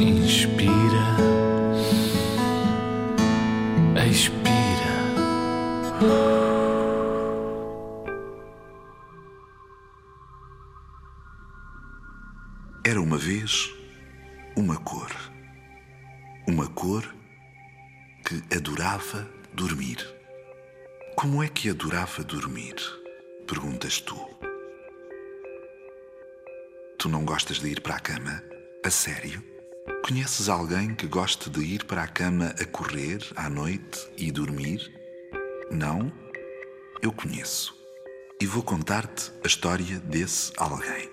Inspira, expira. Era uma vez uma cor. Uma cor que adorava dormir. Como é que adorava dormir? Perguntas tu. Tu não gostas de ir para a cama? A sério? Conheces alguém que goste de ir para a cama a correr à noite e dormir? Não? Eu conheço. E vou contar-te a história desse alguém.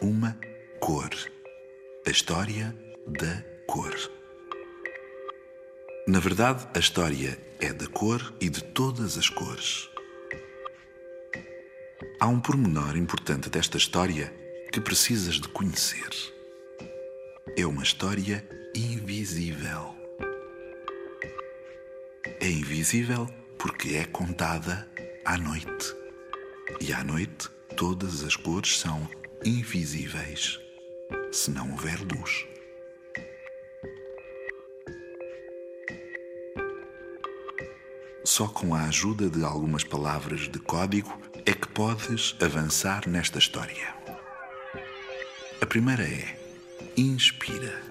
Uma cor. A história da cor. Na verdade, a história é da cor e de todas as cores. Há um pormenor importante desta história que precisas de conhecer. É uma história invisível. É invisível porque é contada à noite. E à noite todas as cores são invisíveis se não houver luz. Só com a ajuda de algumas palavras de código é que podes avançar nesta história. A primeira é inspira.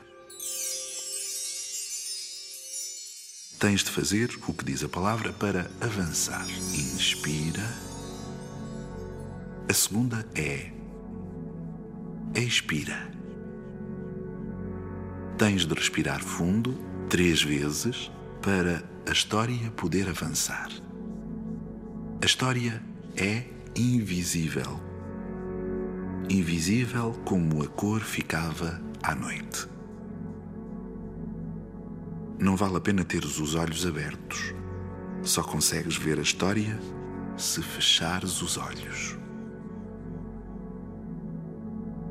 Tens de fazer o que diz a palavra para avançar. Inspira. A segunda é expira. Tens de respirar fundo três vezes para a história poder avançar. A história é invisível. Invisível como a cor ficava à noite. Não vale a pena teres os olhos abertos. Só consegues ver a história se fechares os olhos.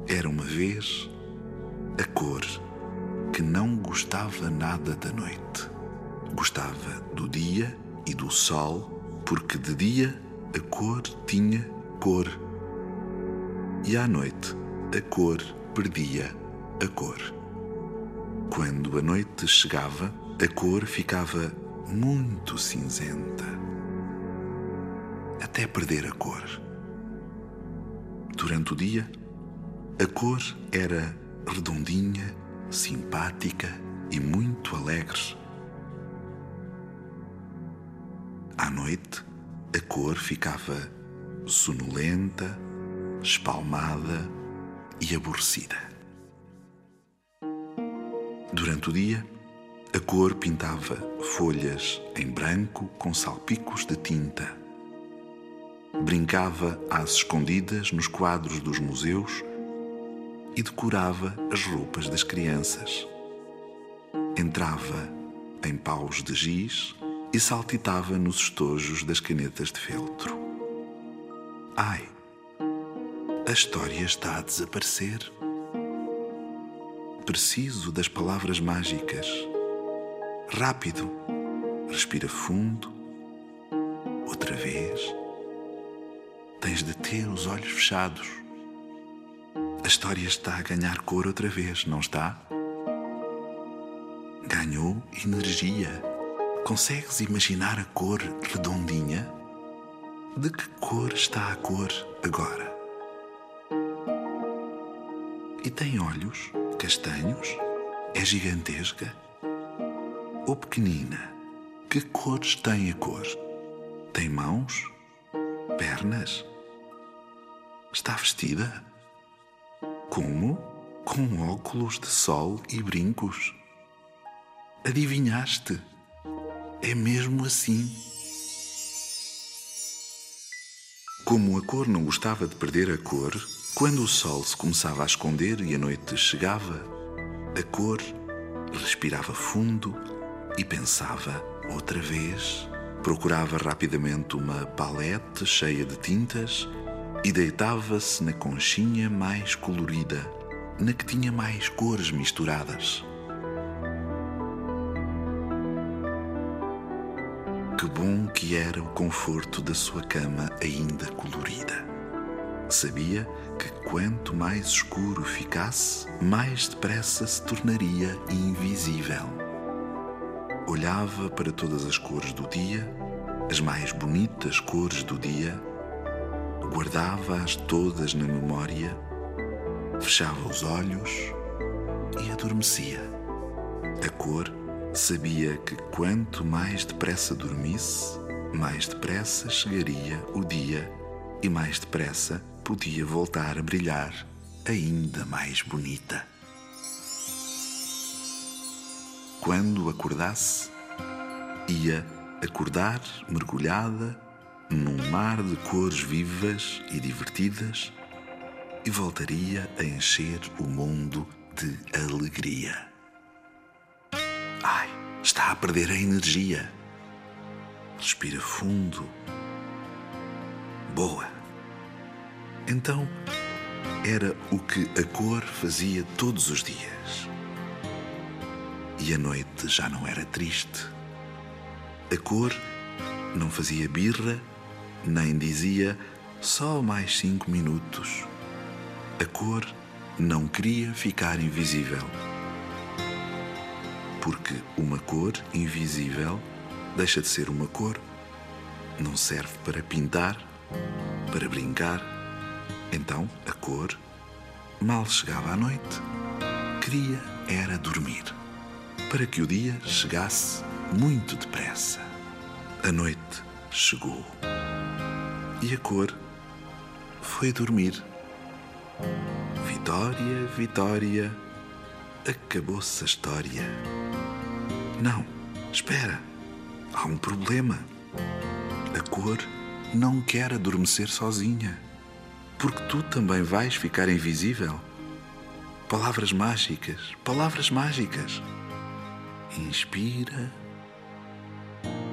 Era uma vez a cor que não gostava nada da noite. Gostava do dia e do sol, porque de dia a cor tinha cor. E à noite a cor perdia a cor. Quando a noite chegava, a cor ficava muito cinzenta. Até perder a cor. Durante o dia, a cor era redondinha, simpática e muito alegre. À noite, a cor ficava sonolenta, espalmada e aborrecida. Durante o dia, a cor pintava folhas em branco com salpicos de tinta. Brincava às escondidas nos quadros dos museus e decorava as roupas das crianças. Entrava em paus de giz e saltitava nos estojos das canetas de feltro. Ai, a história está a desaparecer. Preciso das palavras mágicas. Rápido, respira fundo. Outra vez. Tens de ter os olhos fechados. A história está a ganhar cor outra vez, não está? Ganhou energia. Consegues imaginar a cor redondinha? De que cor está a cor agora? E tem olhos castanhos? É gigantesca? Ou pequenina? Que cores tem a cor? Tem mãos? Pernas? Está vestida? Como? Com óculos de sol e brincos. Adivinhaste? É mesmo assim. Como a cor não gostava de perder a cor, quando o sol se começava a esconder e a noite chegava, a cor respirava fundo e pensava outra vez. Procurava rapidamente uma palete cheia de tintas e deitava-se na conchinha mais colorida, na que tinha mais cores misturadas. Que bom que era o conforto da sua cama ainda colorida. Sabia que quanto mais escuro ficasse, mais depressa se tornaria invisível. Olhava para todas as cores do dia, as mais bonitas cores do dia, guardava-as todas na memória, fechava os olhos e adormecia. A cor sabia que quanto mais depressa dormisse, mais depressa chegaria o dia e mais depressa podia voltar a brilhar ainda mais bonita. Quando acordasse, ia acordar mergulhada num mar de cores vivas e divertidas e voltaria a encher o mundo de alegria. Ai, está a perder a energia. Respira fundo. Boa. Então, era o que a cor fazia todos os dias. E a noite já não era triste. A cor não fazia birra, nem dizia só mais cinco minutos. A cor não queria ficar invisível. Porque uma cor invisível deixa de ser uma cor. Não serve para pintar, para brincar então a cor, mal chegava à noite, queria era dormir, para que o dia chegasse muito depressa. A noite chegou e a cor foi dormir. Vitória, Vitória, acabou-se a história. Não, espera, há um problema. A cor não quer adormecer sozinha porque tu também vais ficar invisível. Palavras mágicas, palavras mágicas. Inspira,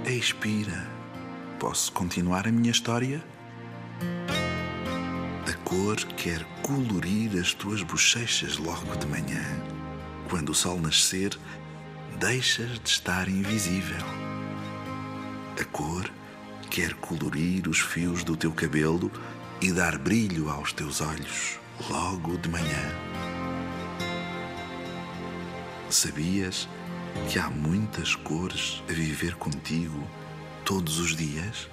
expira. Posso continuar a minha história? A cor quer colorir as tuas bochechas logo de manhã. Quando o sol nascer, deixas de estar invisível. A cor quer colorir os fios do teu cabelo e dar brilho aos teus olhos logo de manhã. Sabias que há muitas cores a viver contigo todos os dias?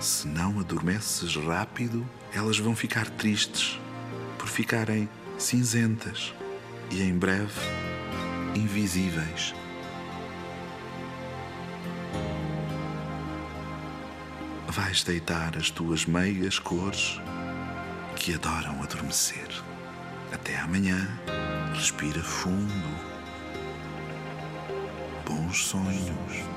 Se não adormeces rápido, elas vão ficar tristes por ficarem cinzentas e em breve invisíveis. Vais deitar as tuas meias cores que adoram adormecer. Até amanhã, respira fundo. Bons sonhos.